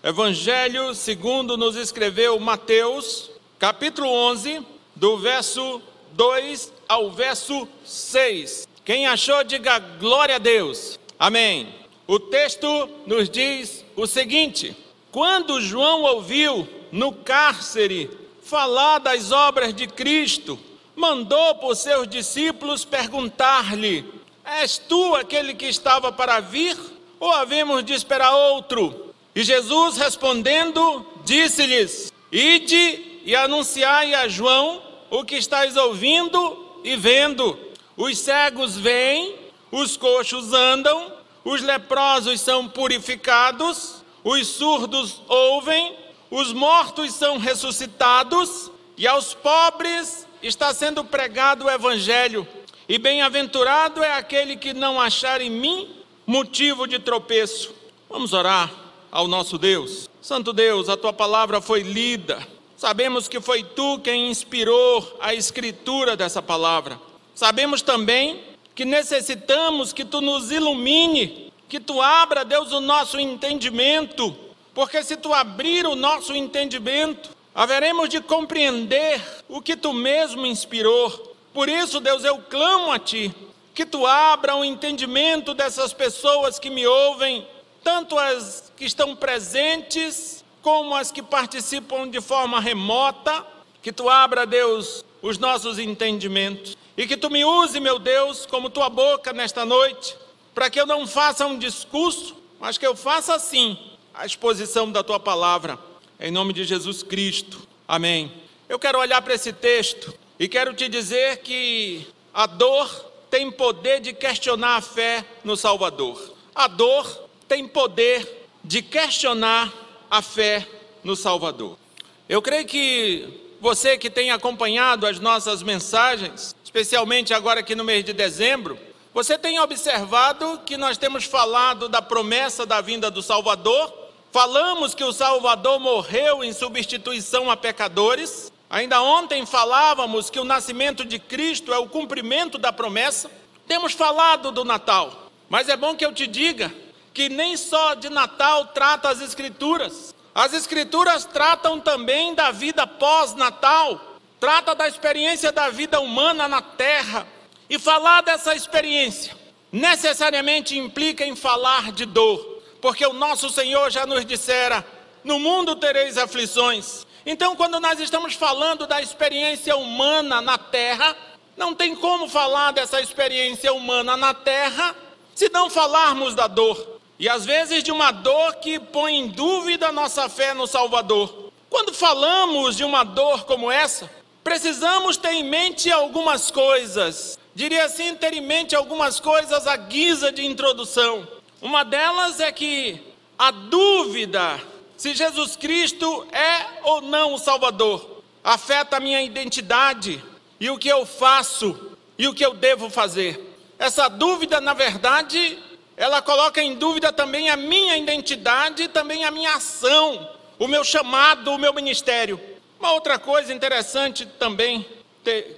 Evangelho segundo nos escreveu Mateus, capítulo 11, do verso 2 ao verso 6. Quem achou, diga glória a Deus. Amém. O texto nos diz o seguinte: Quando João ouviu no cárcere falar das obras de Cristo, mandou por seus discípulos perguntar-lhe: És tu aquele que estava para vir, ou havemos de esperar outro? E Jesus respondendo, disse-lhes: Ide e anunciai a João o que estáis ouvindo e vendo. Os cegos veem, os coxos andam, os leprosos são purificados, os surdos ouvem, os mortos são ressuscitados, e aos pobres está sendo pregado o Evangelho. E bem-aventurado é aquele que não achar em mim motivo de tropeço. Vamos orar ao nosso Deus. Santo Deus, a tua palavra foi lida. Sabemos que foi tu quem inspirou a escritura dessa palavra. Sabemos também que necessitamos que tu nos ilumine, que tu abra, Deus, o nosso entendimento, porque se tu abrir o nosso entendimento, haveremos de compreender o que tu mesmo inspirou. Por isso, Deus, eu clamo a ti, que tu abra o entendimento dessas pessoas que me ouvem, tanto as que estão presentes, como as que participam de forma remota, que tu abra, Deus, os nossos entendimentos e que tu me use, meu Deus, como tua boca nesta noite, para que eu não faça um discurso, mas que eu faça sim a exposição da tua palavra em nome de Jesus Cristo. Amém. Eu quero olhar para esse texto e quero te dizer que a dor tem poder de questionar a fé no Salvador. A dor tem poder de questionar a fé no Salvador. Eu creio que você que tem acompanhado as nossas mensagens, especialmente agora aqui no mês de dezembro, você tem observado que nós temos falado da promessa da vinda do Salvador Falamos que o Salvador morreu em substituição a pecadores. Ainda ontem falávamos que o nascimento de Cristo é o cumprimento da promessa. Temos falado do Natal, mas é bom que eu te diga que nem só de Natal trata as Escrituras. As Escrituras tratam também da vida pós-Natal, trata da experiência da vida humana na terra. E falar dessa experiência necessariamente implica em falar de dor porque o nosso Senhor já nos dissera: no mundo tereis aflições. Então, quando nós estamos falando da experiência humana na terra, não tem como falar dessa experiência humana na terra se não falarmos da dor. E às vezes de uma dor que põe em dúvida a nossa fé no Salvador. Quando falamos de uma dor como essa, precisamos ter em mente algumas coisas. Diria assim, ter em mente algumas coisas à guisa de introdução. Uma delas é que a dúvida se Jesus Cristo é ou não o Salvador afeta a minha identidade e o que eu faço e o que eu devo fazer. Essa dúvida, na verdade, ela coloca em dúvida também a minha identidade e também a minha ação, o meu chamado, o meu ministério. Uma outra coisa interessante também,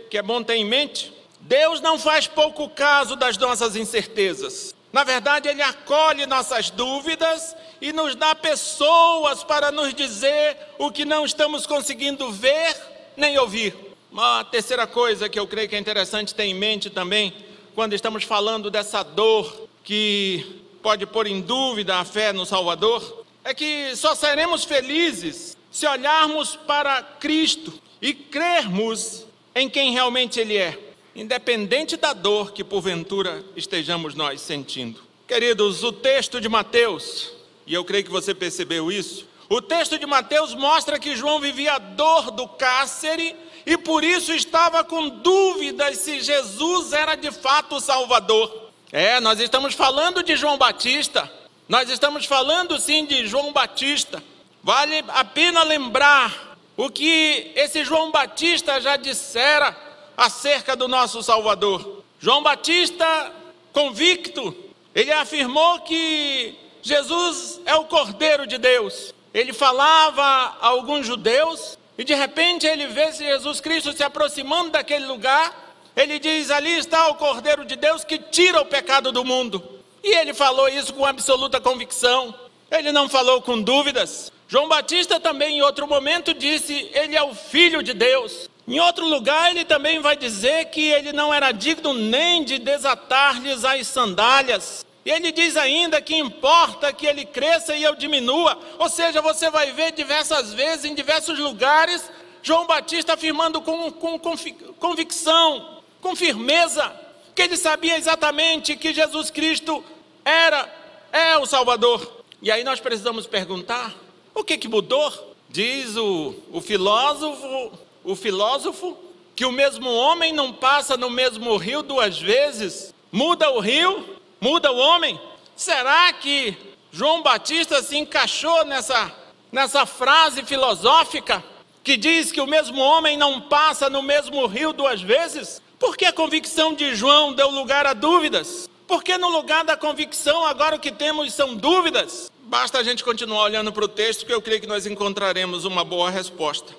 que é bom ter em mente, Deus não faz pouco caso das nossas incertezas. Na verdade, Ele acolhe nossas dúvidas e nos dá pessoas para nos dizer o que não estamos conseguindo ver nem ouvir. Uma terceira coisa que eu creio que é interessante ter em mente também, quando estamos falando dessa dor que pode pôr em dúvida a fé no Salvador, é que só seremos felizes se olharmos para Cristo e crermos em quem realmente Ele é independente da dor que porventura estejamos nós sentindo. Queridos, o texto de Mateus, e eu creio que você percebeu isso, o texto de Mateus mostra que João vivia a dor do cárcere e por isso estava com dúvidas se Jesus era de fato o Salvador. É, nós estamos falando de João Batista, nós estamos falando sim de João Batista. Vale a pena lembrar o que esse João Batista já dissera acerca do nosso Salvador. João Batista, convicto, ele afirmou que Jesus é o Cordeiro de Deus. Ele falava a alguns judeus e de repente ele vê Jesus Cristo se aproximando daquele lugar. Ele diz: Ali está o Cordeiro de Deus que tira o pecado do mundo. E ele falou isso com absoluta convicção. Ele não falou com dúvidas. João Batista também, em outro momento, disse: Ele é o Filho de Deus. Em outro lugar, ele também vai dizer que ele não era digno nem de desatar-lhes as sandálias. E ele diz ainda que importa que ele cresça e eu diminua. Ou seja, você vai ver diversas vezes, em diversos lugares, João Batista afirmando com, com, convicção, com firmeza, que ele sabia exatamente que Jesus Cristo era, é o Salvador. E aí nós precisamos perguntar: o que, que mudou? Diz o, o filósofo, o filósofo, que o mesmo homem não passa no mesmo rio duas vezes. Muda o rio, muda o homem. Será que João Batista se encaixou nessa, nessa frase filosófica que diz que o mesmo homem não passa no mesmo rio duas vezes? Porque a convicção de João deu lugar a dúvidas? Porque no lugar da convicção, agora o que temos são dúvidas? Basta a gente continuar olhando para o texto que eu creio que nós encontraremos uma boa resposta.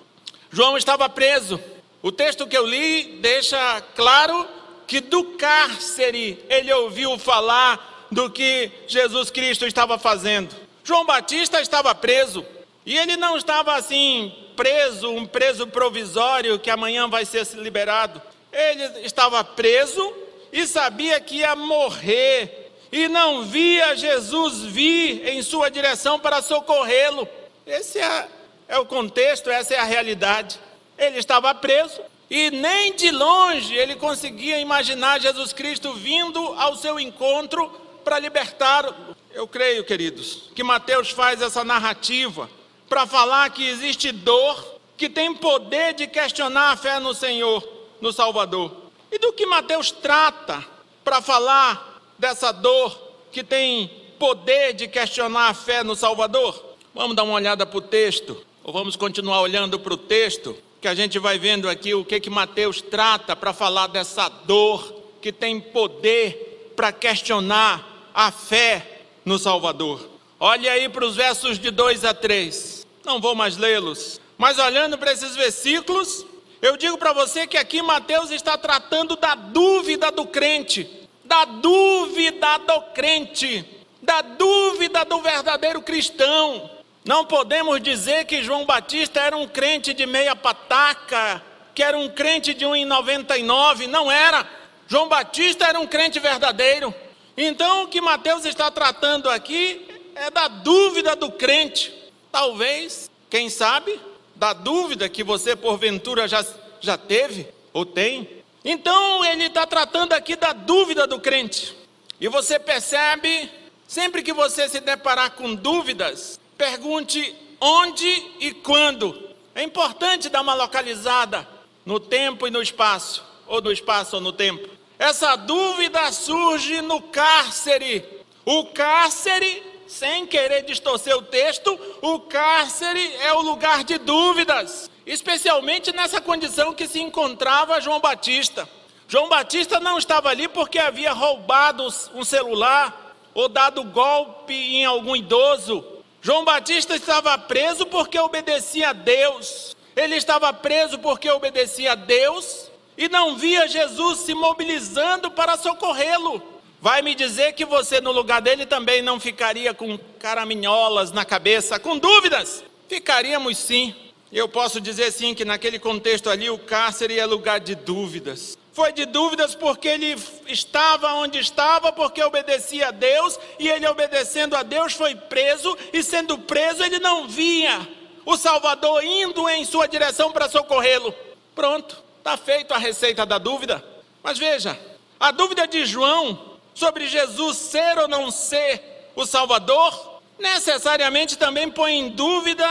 João estava preso. O texto que eu li deixa claro que do cárcere ele ouviu falar do que Jesus Cristo estava fazendo. João Batista estava preso. E ele não estava assim, preso, um preso provisório que amanhã vai ser liberado. Ele estava preso e sabia que ia morrer e não via Jesus vir em sua direção para socorrê-lo. Esse é, é o contexto, essa é a realidade. Ele estava preso e nem de longe ele conseguia imaginar Jesus Cristo vindo ao seu encontro para libertá-lo. Eu creio, queridos, que Mateus faz essa narrativa para falar que existe dor que tem poder de questionar a fé no Senhor, no Salvador. E do que Mateus trata para falar dessa dor que tem poder de questionar a fé no Salvador? Vamos dar uma olhada para o texto, ou vamos continuar olhando para o texto, que a gente vai vendo aqui o que, que Mateus trata para falar dessa dor que tem poder para questionar a fé no Salvador. Olhe aí para os versos de 2 a 3. Não vou mais lê-los, mas olhando para esses versículos, eu digo para você que aqui Mateus está tratando da dúvida do crente da dúvida do crente, da dúvida do verdadeiro cristão. Não podemos dizer que João Batista era um crente de meia pataca, que era um crente de 1,99, não era. João Batista era um crente verdadeiro. Então o que Mateus está tratando aqui é da dúvida do crente. Talvez, quem sabe, da dúvida que você porventura já, já teve ou tem então ele está tratando aqui da dúvida do crente. E você percebe, sempre que você se deparar com dúvidas, pergunte onde e quando. É importante dar uma localizada no tempo e no espaço, ou no espaço ou no tempo. Essa dúvida surge no cárcere. O cárcere, sem querer distorcer o texto, o cárcere é o lugar de dúvidas especialmente nessa condição que se encontrava João Batista. João Batista não estava ali porque havia roubado um celular ou dado golpe em algum idoso. João Batista estava preso porque obedecia a Deus. Ele estava preso porque obedecia a Deus e não via Jesus se mobilizando para socorrê-lo. Vai me dizer que você, no lugar dele, também não ficaria com caraminholas na cabeça, com dúvidas? Ficaríamos sim. Eu posso dizer sim que naquele contexto ali o cárcere é lugar de dúvidas. Foi de dúvidas porque ele estava onde estava, porque obedecia a Deus, e ele obedecendo a Deus foi preso, e sendo preso ele não via o Salvador indo em sua direção para socorrê-lo. Pronto, está feita a receita da dúvida. Mas veja, a dúvida de João sobre Jesus ser ou não ser o Salvador, necessariamente também põe em dúvida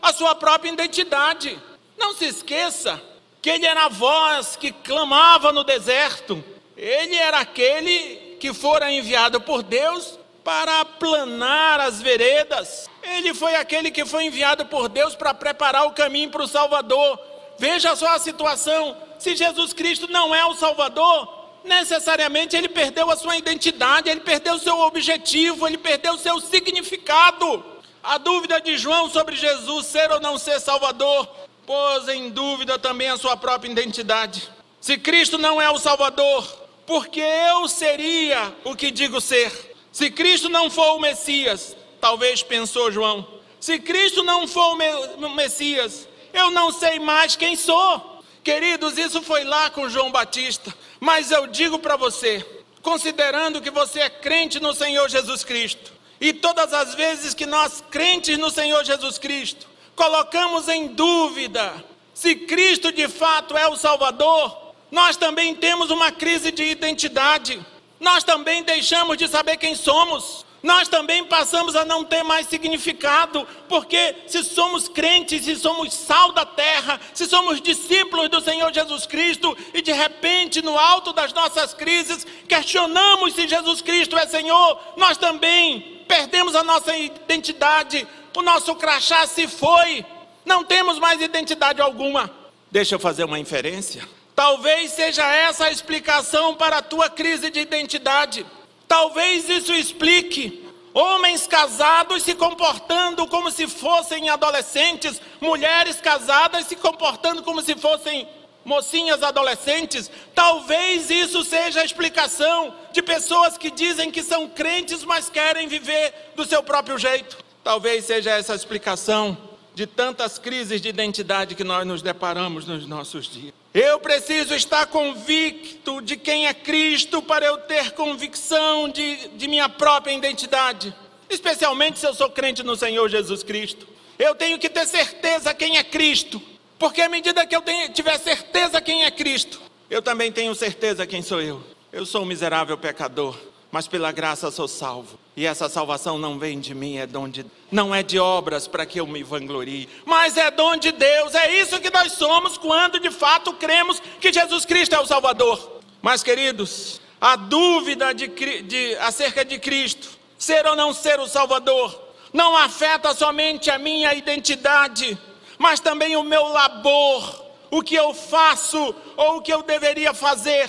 a sua própria identidade. Não se esqueça que ele era a voz que clamava no deserto. Ele era aquele que fora enviado por Deus para aplanar as veredas. Ele foi aquele que foi enviado por Deus para preparar o caminho para o Salvador. Veja só a situação: se Jesus Cristo não é o Salvador, necessariamente ele perdeu a sua identidade, ele perdeu o seu objetivo, ele perdeu o seu significado. A dúvida de João sobre Jesus ser ou não ser Salvador pôs em dúvida também a sua própria identidade. Se Cristo não é o Salvador, porque eu seria o que digo ser? Se Cristo não for o Messias, Talvez pensou João: se Cristo não for o Messias, eu não sei mais quem sou. Queridos, isso foi lá com João Batista, mas eu digo para você, considerando que você é crente no Senhor Jesus Cristo, e todas as vezes que nós, crentes no Senhor Jesus Cristo, colocamos em dúvida se Cristo de fato é o Salvador, nós também temos uma crise de identidade, nós também deixamos de saber quem somos, nós também passamos a não ter mais significado, porque se somos crentes, se somos sal da terra, se somos discípulos do Senhor Jesus Cristo, e de repente, no alto das nossas crises, questionamos se Jesus Cristo é Senhor, nós também perdemos a nossa identidade, o nosso crachá se foi, não temos mais identidade alguma. Deixa eu fazer uma inferência. Talvez seja essa a explicação para a tua crise de identidade. Talvez isso explique homens casados se comportando como se fossem adolescentes, mulheres casadas se comportando como se fossem mocinhas adolescentes. Talvez isso seja a explicação de pessoas que dizem que são crentes, mas querem viver do seu próprio jeito. Talvez seja essa a explicação de tantas crises de identidade que nós nos deparamos nos nossos dias. Eu preciso estar convicto de quem é Cristo para eu ter convicção de, de minha própria identidade, especialmente se eu sou crente no Senhor Jesus Cristo. Eu tenho que ter certeza quem é Cristo, porque à medida que eu tenho, tiver certeza quem é Cristo, eu também tenho certeza quem sou eu. Eu sou um miserável pecador mas pela graça sou salvo. E essa salvação não vem de mim, é dom de não é de obras para que eu me vanglorie, mas é dom de Deus. É isso que nós somos quando de fato cremos que Jesus Cristo é o Salvador. Mas queridos, a dúvida de, de, acerca de Cristo, ser ou não ser o Salvador, não afeta somente a minha identidade, mas também o meu labor, o que eu faço ou o que eu deveria fazer.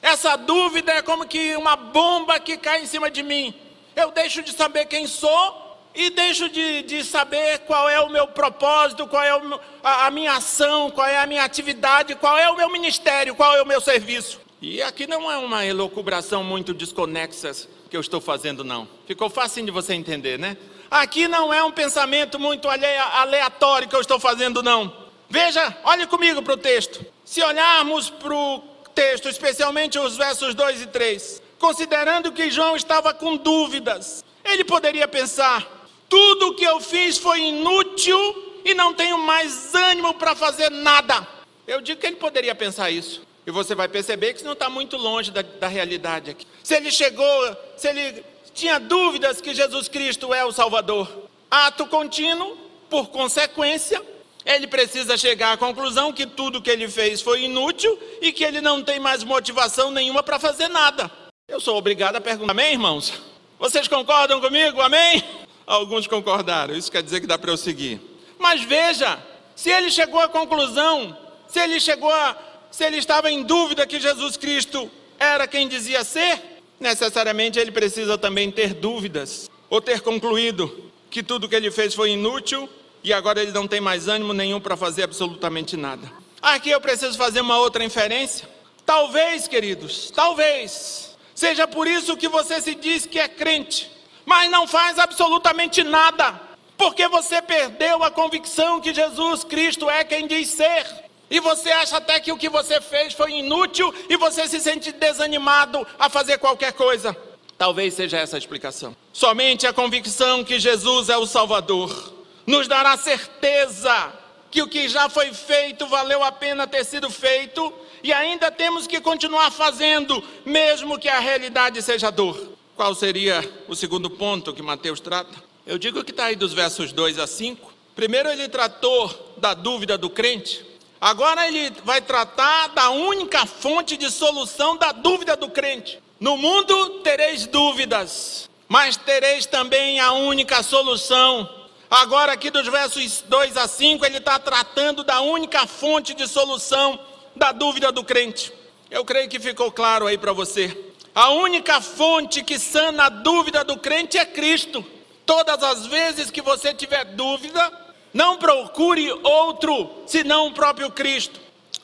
Essa dúvida é como que uma bomba que cai em cima de mim. Eu deixo de saber quem sou e deixo de, de saber qual é o meu propósito, qual é o, a, a minha ação, qual é a minha atividade, qual é o meu ministério, qual é o meu serviço. E aqui não é uma elocubração muito desconexa que eu estou fazendo, não. Ficou fácil de você entender, né? Aqui não é um pensamento muito aleatório que eu estou fazendo, não. Veja, olhe comigo para o texto. Se olharmos para o texto, especialmente os versos 2 e 3, considerando que João estava com dúvidas, ele poderia pensar: tudo o que eu fiz foi inútil e não tenho mais ânimo para fazer nada. Eu digo que ele poderia pensar isso. E você vai perceber que isso não está muito longe da, da realidade aqui. Se ele chegou, se ele tinha dúvidas que Jesus Cristo é o Salvador, ato contínuo, por consequência, ele precisa chegar à conclusão que tudo que ele fez foi inútil e que ele não tem mais motivação nenhuma para fazer nada. Eu sou obrigado a perguntar, amém, irmãos? Vocês concordam comigo? Amém? Alguns concordaram, isso quer dizer que dá para eu seguir. Mas veja, se ele chegou à conclusão, se ele chegou a, se ele estava em dúvida que Jesus Cristo era quem dizia ser, necessariamente ele precisa também ter dúvidas, ou ter concluído que tudo que ele fez foi inútil e agora ele não tem mais ânimo nenhum para fazer absolutamente nada. Aqui eu preciso fazer uma outra inferência. Talvez, queridos, talvez seja por isso que você se diz que é crente, mas não faz absolutamente nada, porque você perdeu a convicção que Jesus Cristo é quem diz ser. E você acha até que o que você fez foi inútil e você se sente desanimado a fazer qualquer coisa. Talvez seja essa a explicação. Somente a convicção que Jesus é o Salvador nos dará certeza que o que já foi feito valeu a pena ter sido feito e ainda temos que continuar fazendo, mesmo que a realidade seja dor. Qual seria o segundo ponto que Mateus trata? Eu digo que está aí dos versos 2 a 5. Primeiro, ele tratou da dúvida do crente, agora, ele vai tratar da única fonte de solução da dúvida do crente. No mundo tereis dúvidas, mas tereis também a única solução Agora, aqui dos versos 2 a 5, ele está tratando da única fonte de solução da dúvida do crente. Eu creio que ficou claro aí para você. A única fonte que sana a dúvida do crente é Cristo. Todas as vezes que você tiver dúvida, não procure outro senão o próprio Cristo.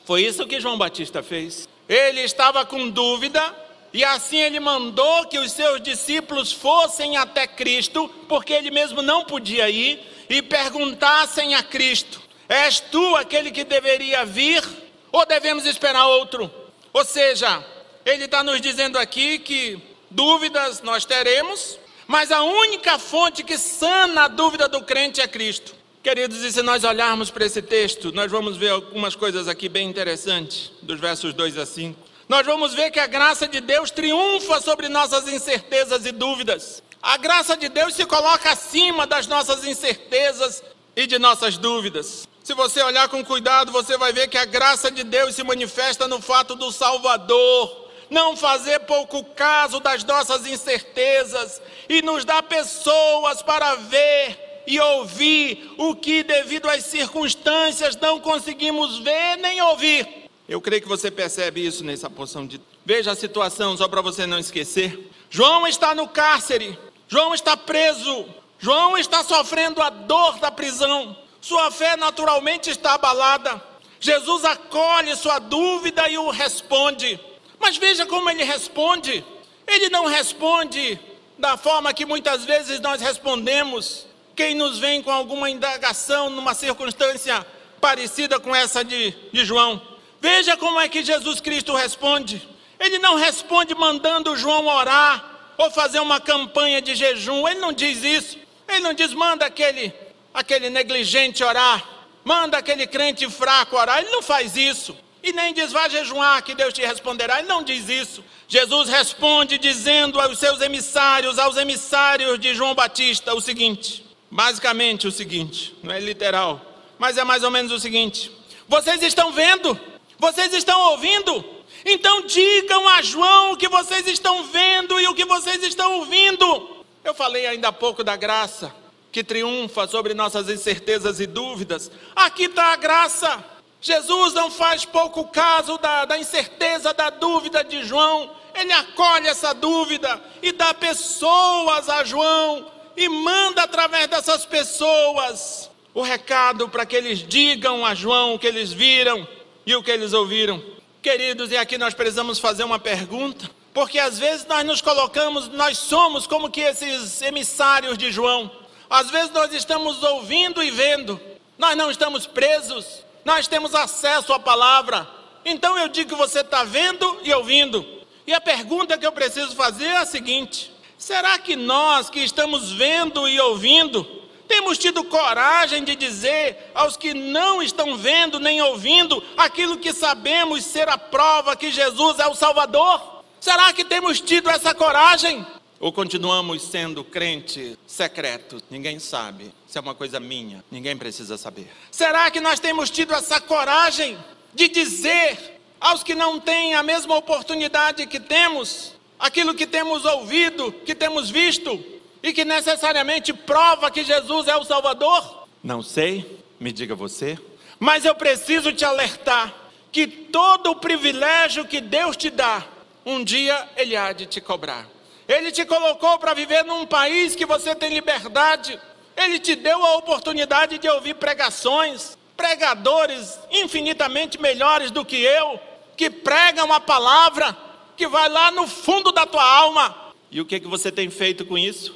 Foi isso que João Batista fez. Ele estava com dúvida E assim ele mandou que os seus discípulos fossem até Cristo, porque ele mesmo não podia ir, e perguntassem a Cristo: És tu aquele que deveria vir, ou devemos esperar outro? Ou seja, ele está nos dizendo aqui que dúvidas nós teremos, mas a única fonte que sana a dúvida do crente é Cristo. Queridos, e se nós olharmos para esse texto, nós vamos ver algumas coisas aqui bem interessantes, dos versos 2 a 5 nós vamos ver que a graça de Deus triunfa sobre nossas incertezas e dúvidas. A graça de Deus se coloca acima das nossas incertezas e de nossas dúvidas. Se você olhar com cuidado, você vai ver que a graça de Deus se manifesta no fato do Salvador não fazer pouco caso das nossas incertezas e nos dar pessoas para ver e ouvir o que, devido às circunstâncias, não conseguimos ver nem ouvir. Eu creio que você percebe isso nessa porção de. Veja a situação, só para você não esquecer. João está no cárcere, João está preso, João está sofrendo a dor da prisão, sua fé naturalmente está abalada. Jesus acolhe sua dúvida e o responde. Mas veja como ele responde. Ele não responde da forma que muitas vezes nós respondemos. Quem nos vem com alguma indagação numa circunstância parecida com essa de, de João. Veja como é que Jesus Cristo responde. Ele não responde mandando João orar ou fazer uma campanha de jejum. Ele não diz isso. Ele não diz manda aquele aquele negligente orar, manda aquele crente fraco orar. Ele não faz isso. E nem diz vá jejuar que Deus te responderá. Ele não diz isso. Jesus responde dizendo aos seus emissários, aos emissários de João Batista, o seguinte: basicamente o seguinte, não é literal, mas é mais ou menos o seguinte: vocês estão vendo vocês estão ouvindo? Então digam a João o que vocês estão vendo e o que vocês estão ouvindo. Eu falei ainda há pouco da graça que triunfa sobre nossas incertezas e dúvidas. Aqui está a graça. Jesus não faz pouco caso da, da incerteza, da dúvida de João. Ele acolhe essa dúvida e dá pessoas a João e manda através dessas pessoas o recado para que eles digam a João o que eles viram e o que eles ouviram. Queridos, e aqui nós precisamos fazer uma pergunta, porque às vezes nós nos colocamos, nós somos como que esses emissários de João. Às vezes nós estamos ouvindo e vendo, nós não estamos presos, nós temos acesso à palavra. Então eu digo que você está vendo e ouvindo. E a pergunta que eu preciso fazer é a seguinte: será que nós que estamos vendo e ouvindo, temos tido coragem de dizer aos que não estão vendo nem ouvindo aquilo que sabemos ser a prova que Jesus é o Salvador? Será que temos tido essa coragem? Ou continuamos sendo crente secreto? Ninguém sabe. Isso é uma coisa minha, ninguém precisa saber. Será que nós temos tido essa coragem de dizer aos que não têm a mesma oportunidade que temos, aquilo que temos ouvido, que temos visto, e que necessariamente prova que Jesus é o Salvador? Não sei, me diga você. Mas eu preciso te alertar que todo o privilégio que Deus te dá, um dia Ele há de te cobrar. Ele te colocou para viver num país que você tem liberdade. Ele te deu a oportunidade de ouvir pregações, pregadores infinitamente melhores do que eu, que pregam a palavra, que vai lá no fundo da tua alma. E o que, que você tem feito com isso?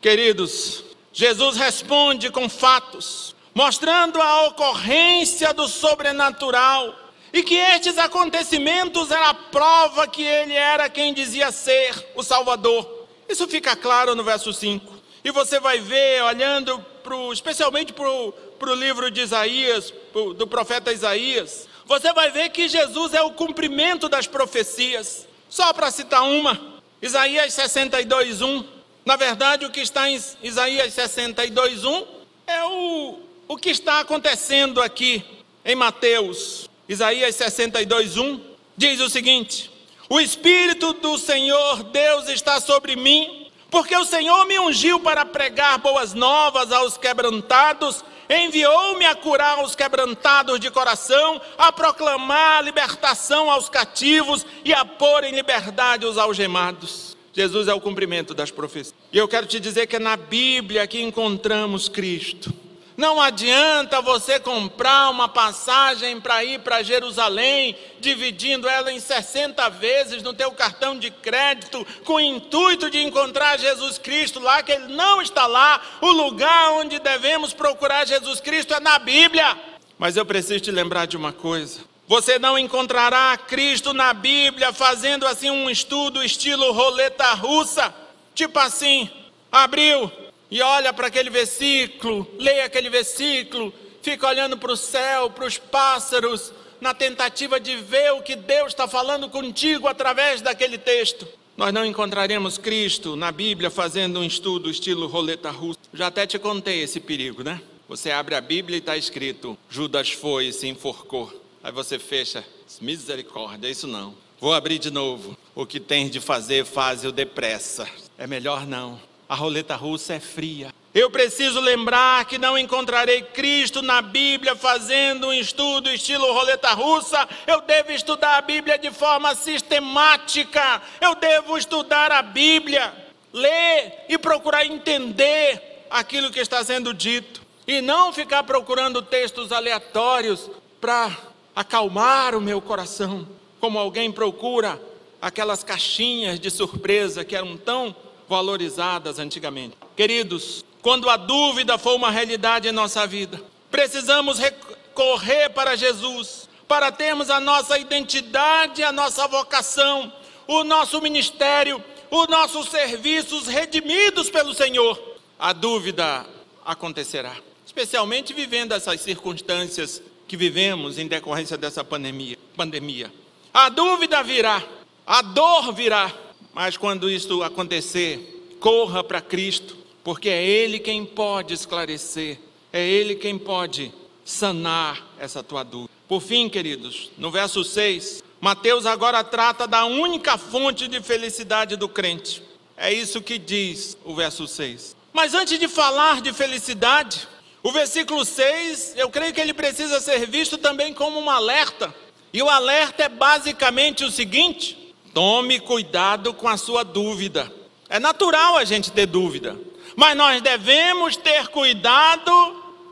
Queridos, Jesus responde com fatos, mostrando a ocorrência do sobrenatural e que estes acontecimentos eram a prova que ele era quem dizia ser o Salvador. Isso fica claro no verso 5. E você vai ver, olhando pro, especialmente para o livro de Isaías, pro, do profeta Isaías, você vai ver que Jesus é o cumprimento das profecias. Só para citar uma, Isaías 62, 1. Na verdade, o que está em Isaías 62:1 é o, o que está acontecendo aqui em Mateus. Isaías 62:1 diz o seguinte: O Espírito do Senhor Deus está sobre mim, porque o Senhor me ungiu para pregar boas novas aos quebrantados, enviou-me a curar os quebrantados de coração, a proclamar a libertação aos cativos e a pôr em liberdade os algemados. Jesus é o cumprimento das profecias. E eu quero te dizer que é na Bíblia que encontramos Cristo. Não adianta você comprar uma passagem para ir para Jerusalém, dividindo ela em 60 vezes no teu cartão de crédito, com o intuito de encontrar Jesus Cristo lá, que ele não está lá. O lugar onde devemos procurar Jesus Cristo é na Bíblia. Mas eu preciso te lembrar de uma coisa. Você não encontrará Cristo na Bíblia fazendo assim um estudo estilo roleta russa, tipo assim, abriu, e olha para aquele versículo, leia aquele versículo, fica olhando para o céu, para os pássaros, na tentativa de ver o que Deus está falando contigo através daquele texto. Nós não encontraremos Cristo na Bíblia fazendo um estudo estilo roleta russa. Já até te contei esse perigo, né? Você abre a Bíblia e está escrito: Judas foi e se enforcou. Aí você fecha, misericórdia, isso não. Vou abrir de novo. O que tens de fazer, faz-o depressa. É melhor não a roleta russa é fria. Eu preciso lembrar que não encontrarei Cristo na Bíblia fazendo um estudo estilo roleta russa. Eu devo estudar a Bíblia de forma sistemática. Eu devo estudar a Bíblia, ler e procurar entender aquilo que está sendo dito. E não ficar procurando textos aleatórios para acalmar o meu coração, como alguém procura aquelas caixinhas de surpresa que eram tão valorizadas antigamente. Queridos, quando a dúvida for uma realidade em nossa vida, precisamos recorrer para Jesus, para termos a nossa identidade, a nossa vocação, o nosso ministério, os nossos serviços redimidos pelo Senhor. A dúvida acontecerá, especialmente vivendo essas circunstâncias que vivemos em decorrência dessa pandemia. pandemia. A dúvida virá, a dor virá, mas quando isso acontecer, corra para Cristo, porque é Ele quem pode esclarecer, é Ele quem pode sanar essa tua dúvida. Por fim, queridos, no verso 6, Mateus agora trata da única fonte de felicidade do crente. É isso que diz o verso 6. Mas antes de falar de felicidade, o versículo 6, eu creio que ele precisa ser visto também como um alerta. E o alerta é basicamente o seguinte: Tome cuidado com a sua dúvida. É natural a gente ter dúvida, mas nós devemos ter cuidado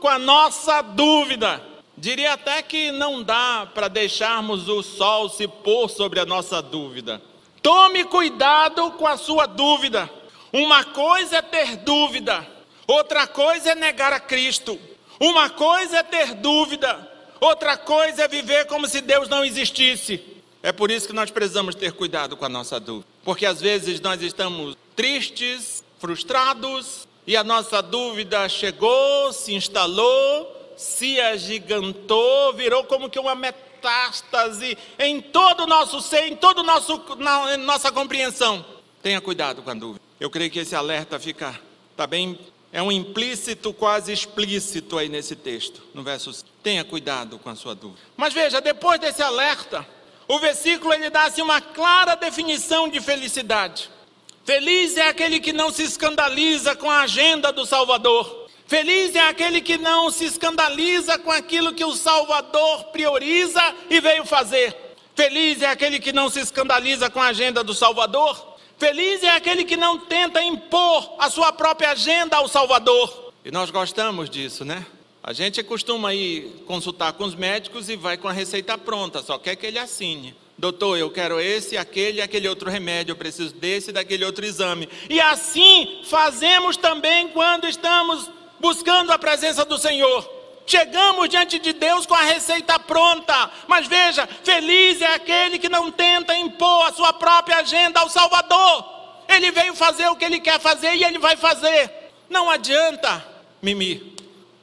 com a nossa dúvida. Diria até que não dá para deixarmos o sol se pôr sobre a nossa dúvida. Tome cuidado com a sua dúvida. Uma coisa é ter dúvida, outra coisa é negar a Cristo. Uma coisa é ter dúvida, outra coisa é viver como se Deus não existisse. É por isso que nós precisamos ter cuidado com a nossa dúvida. Porque às vezes nós estamos tristes, frustrados, e a nossa dúvida chegou, se instalou, se agigantou, virou como que uma metástase em todo o nosso ser, em toda na, nossa compreensão. Tenha cuidado com a dúvida. Eu creio que esse alerta fica, tá bem, é um implícito, quase explícito aí nesse texto, no verso. Tenha cuidado com a sua dúvida. Mas veja, depois desse alerta, o versículo ele dá assim uma clara definição de felicidade. Feliz é aquele que não se escandaliza com a agenda do Salvador. Feliz é aquele que não se escandaliza com aquilo que o Salvador prioriza e veio fazer. Feliz é aquele que não se escandaliza com a agenda do Salvador. Feliz é aquele que não tenta impor a sua própria agenda ao Salvador. E nós gostamos disso, né? A gente costuma ir consultar com os médicos e vai com a receita pronta, só quer que ele assine. Doutor, eu quero esse, aquele e aquele outro remédio, eu preciso desse e daquele outro exame. E assim fazemos também quando estamos buscando a presença do Senhor. Chegamos diante de Deus com a receita pronta, mas veja, feliz é aquele que não tenta impor a sua própria agenda ao Salvador. Ele veio fazer o que ele quer fazer e ele vai fazer. Não adianta, Mimi,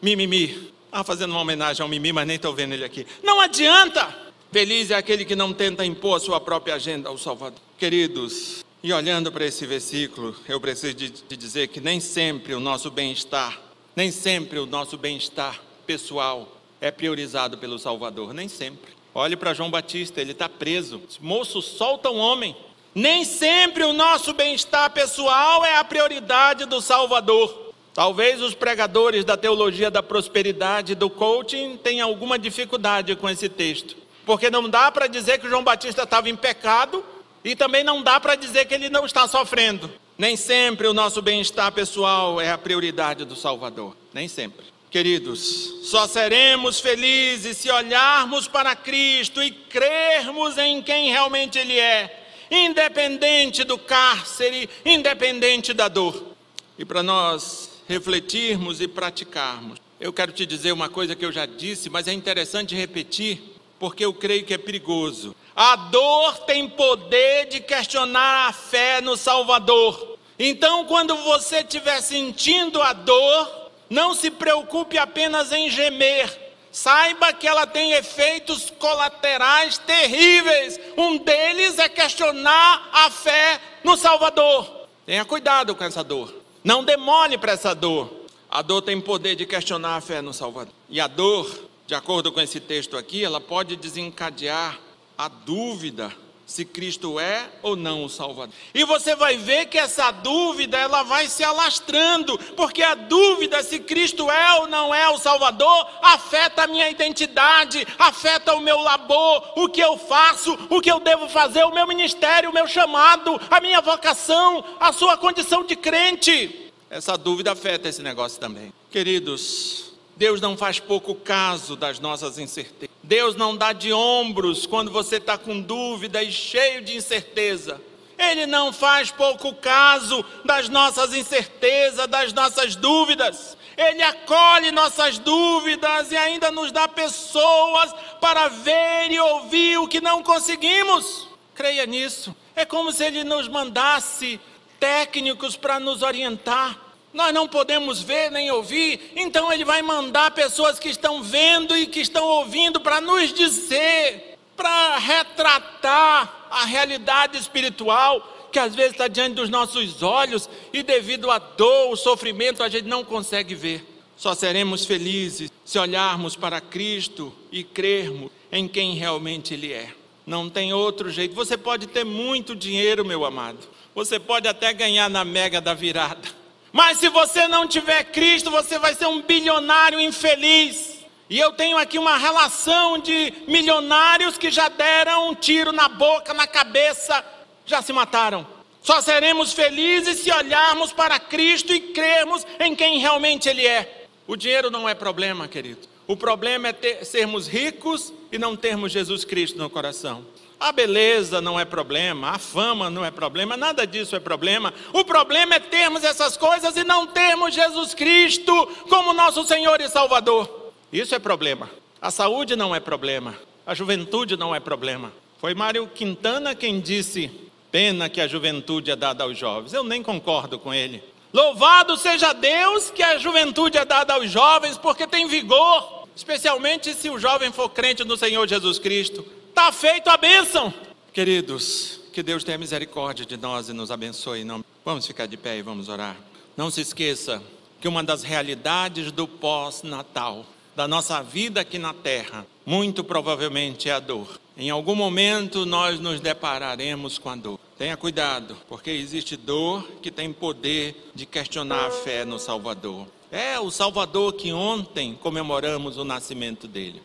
mimimi. Ah, fazendo uma homenagem ao Mimi, mas nem estou vendo ele aqui. Não adianta! Feliz é aquele que não tenta impor a sua própria agenda ao Salvador. Queridos, e olhando para esse versículo, eu preciso de, de dizer que nem sempre o nosso bem-estar, nem sempre o nosso bem-estar pessoal é priorizado pelo Salvador, nem sempre. Olhe para João Batista, ele está preso. Moço, solta um homem. Nem sempre o nosso bem-estar pessoal é a prioridade do Salvador. Talvez os pregadores da teologia da prosperidade do coaching tenham alguma dificuldade com esse texto, porque não dá para dizer que João Batista estava em pecado e também não dá para dizer que ele não está sofrendo. Nem sempre o nosso bem-estar pessoal é a prioridade do Salvador, nem sempre. Queridos, só seremos felizes se olharmos para Cristo e crermos em quem realmente Ele é, independente do cárcere, independente da dor. E para nós refletirmos e praticarmos, eu quero te dizer uma coisa que eu já disse, mas é interessante repetir, porque eu creio que é perigoso. A dor tem poder de questionar a fé no Salvador. Então, quando você estiver sentindo a dor, não se preocupe apenas em gemer. Saiba que ela tem efeitos colaterais terríveis. Um deles é questionar a fé no Salvador. Tenha cuidado com essa dor. Não demole para essa dor. A dor tem poder de questionar a fé no Salvador. E a dor, de acordo com esse texto aqui, ela pode desencadear a dúvida se Cristo é ou não o Salvador. E você vai ver que essa dúvida ela vai se alastrando, porque a dúvida se Cristo é ou não é o Salvador afeta a minha identidade, afeta o meu labor, o que eu faço, o que eu devo fazer, o meu ministério, o meu chamado, a minha vocação, a sua condição de crente. Essa dúvida afeta esse negócio também. Queridos, Deus não faz pouco caso das nossas incertezas. Deus não dá de ombros quando você está com dúvida e cheio de incerteza. Ele não faz pouco caso das nossas incertezas, das nossas dúvidas. Ele acolhe nossas dúvidas e ainda nos dá pessoas para ver e ouvir o que não conseguimos. Creia nisso. É como se ele nos mandasse técnicos para nos orientar nós não podemos ver nem ouvir, então Ele vai mandar pessoas que estão vendo e que estão ouvindo para nos dizer, para retratar a realidade espiritual que às vezes está diante dos nossos olhos e devido à dor, o sofrimento, a gente não consegue ver. Só seremos felizes se olharmos para Cristo e crermos em quem realmente Ele é. Não tem outro jeito. Você pode ter muito dinheiro, meu amado. Você pode até ganhar na mega da virada mas se você não tiver Cristo, você vai ser um bilionário infeliz. E eu tenho aqui uma relação de milionários que já deram um tiro na boca, na cabeça, já se mataram. Só seremos felizes se olharmos para Cristo e crermos em quem realmente Ele é. O dinheiro não é problema, querido. O problema é ter, sermos ricos e não termos Jesus Cristo no coração. A beleza não é problema, a fama não é problema, nada disso é problema. O problema é termos essas coisas e não termos Jesus Cristo como nosso Senhor e Salvador. Isso é problema. A saúde não é problema, a juventude não é problema. Foi Mário Quintana quem disse: pena que a juventude é dada aos jovens. Eu nem concordo com ele. Louvado seja Deus que a juventude é dada aos jovens, porque tem vigor, especialmente se o jovem for crente no Senhor Jesus Cristo está feito a bênção. Queridos, que Deus tenha misericórdia de nós e nos abençoe. Não... Vamos ficar de pé e vamos orar. Não se esqueça que uma das realidades do pós-natal, da nossa vida aqui na terra, muito provavelmente é a dor. Em algum momento nós nos depararemos com a dor. Tenha cuidado, porque existe dor que tem poder de questionar a fé no Salvador. É o Salvador que ontem comemoramos o nascimento dele.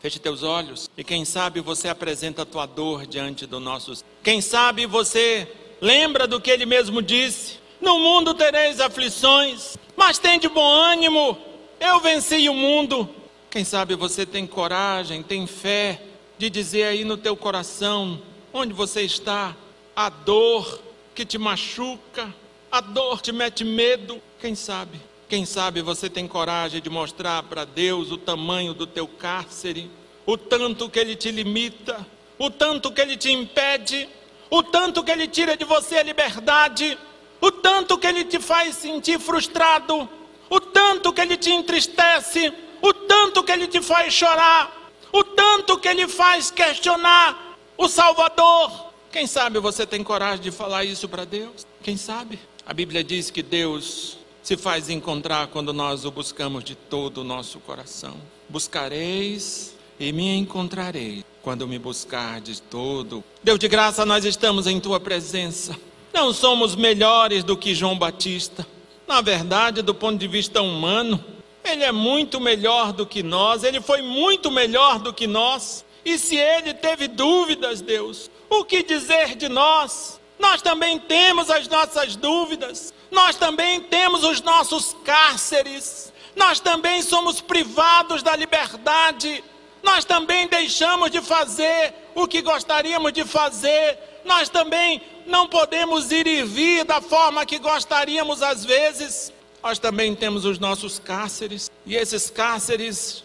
Feche teus olhos e quem sabe você apresenta a tua dor diante do nosso. Quem sabe você lembra do que ele mesmo disse: No mundo tereis aflições, mas tem de bom ânimo. Eu venci o mundo. Quem sabe você tem coragem, tem fé de dizer aí no teu coração, onde você está, a dor que te machuca, a dor te mete medo. Quem sabe? Quem sabe você tem coragem de mostrar para Deus o tamanho do teu cárcere, o tanto que ele te limita, o tanto que ele te impede, o tanto que ele tira de você a liberdade, o tanto que ele te faz sentir frustrado, o tanto que ele te entristece, o tanto que ele te faz chorar, o tanto que ele faz questionar o Salvador. Quem sabe você tem coragem de falar isso para Deus? Quem sabe? A Bíblia diz que Deus se faz encontrar quando nós o buscamos de todo o nosso coração. Buscareis e me encontrareis quando me buscar de todo. Deus de graça, nós estamos em tua presença. Não somos melhores do que João Batista. Na verdade, do ponto de vista humano, ele é muito melhor do que nós, ele foi muito melhor do que nós. E se ele teve dúvidas, Deus, o que dizer de nós? Nós também temos as nossas dúvidas, nós também temos os nossos cárceres, nós também somos privados da liberdade, nós também deixamos de fazer o que gostaríamos de fazer, nós também não podemos ir e vir da forma que gostaríamos às vezes. Nós também temos os nossos cárceres, e esses cárceres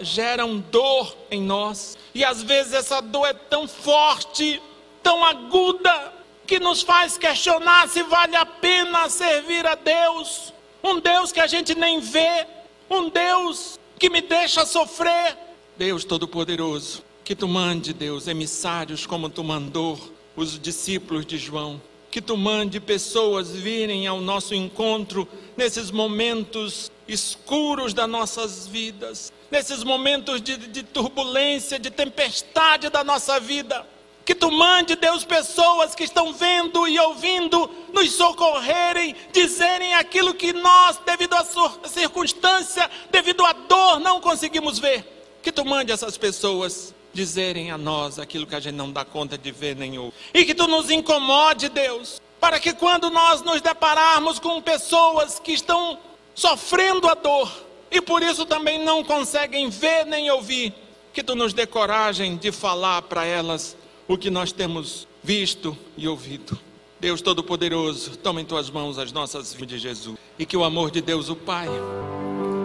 geram dor em nós, e às vezes essa dor é tão forte, tão aguda, que nos faz questionar se vale a pena servir a Deus, um Deus que a gente nem vê, um Deus que me deixa sofrer. Deus Todo-Poderoso, que tu mande, Deus, emissários como tu mandou os discípulos de João, que tu mande pessoas virem ao nosso encontro nesses momentos escuros das nossas vidas, nesses momentos de, de turbulência, de tempestade da nossa vida que tu mande, Deus, pessoas que estão vendo e ouvindo, nos socorrerem, dizerem aquilo que nós, devido à circunstância, devido à dor, não conseguimos ver. Que tu mande essas pessoas dizerem a nós aquilo que a gente não dá conta de ver nem ouvir. E que tu nos incomode, Deus, para que quando nós nos depararmos com pessoas que estão sofrendo a dor e por isso também não conseguem ver nem ouvir, que tu nos dê coragem de falar para elas o que nós temos visto e ouvido. Deus Todo-Poderoso, toma em tuas mãos as nossas vidas de Jesus. E que o amor de Deus, o Pai,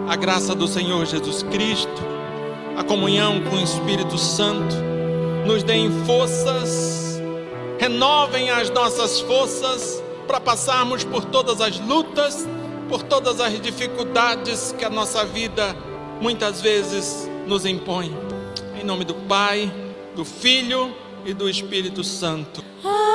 a graça do Senhor Jesus Cristo, a comunhão com o Espírito Santo, nos deem forças, renovem as nossas forças para passarmos por todas as lutas, por todas as dificuldades que a nossa vida muitas vezes nos impõe. Em nome do Pai, do Filho e do Espírito Santo. Ah,